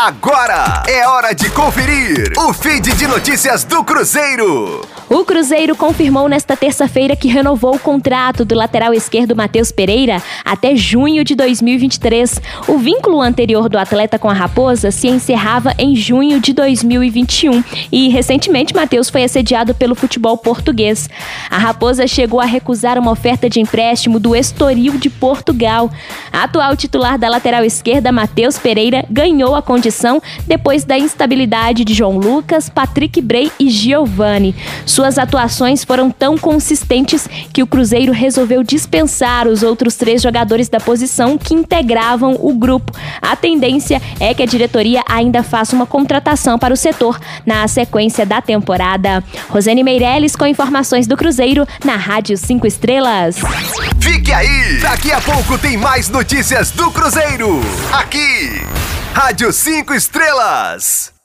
Agora é hora de conferir o feed de notícias do Cruzeiro. O Cruzeiro confirmou nesta terça-feira que renovou o contrato do lateral esquerdo Matheus Pereira até junho de 2023. O vínculo anterior do atleta com a Raposa se encerrava em junho de 2021 e recentemente Matheus foi assediado pelo futebol português. A Raposa chegou a recusar uma oferta de empréstimo do Estoril de Portugal. A atual titular da lateral esquerda, Matheus Pereira, ganhou a condição depois da instabilidade de João Lucas, Patrick Bray e Giovani. Suas atuações foram tão consistentes que o Cruzeiro resolveu dispensar os outros três jogadores da posição que integravam o grupo. A tendência é que a diretoria ainda faça uma contratação para o setor na sequência da temporada. Rosane Meirelles com informações do Cruzeiro na Rádio 5 Estrelas. Fique aí! Daqui a pouco tem mais notícias do Cruzeiro. Aqui, Rádio 5 Estrelas.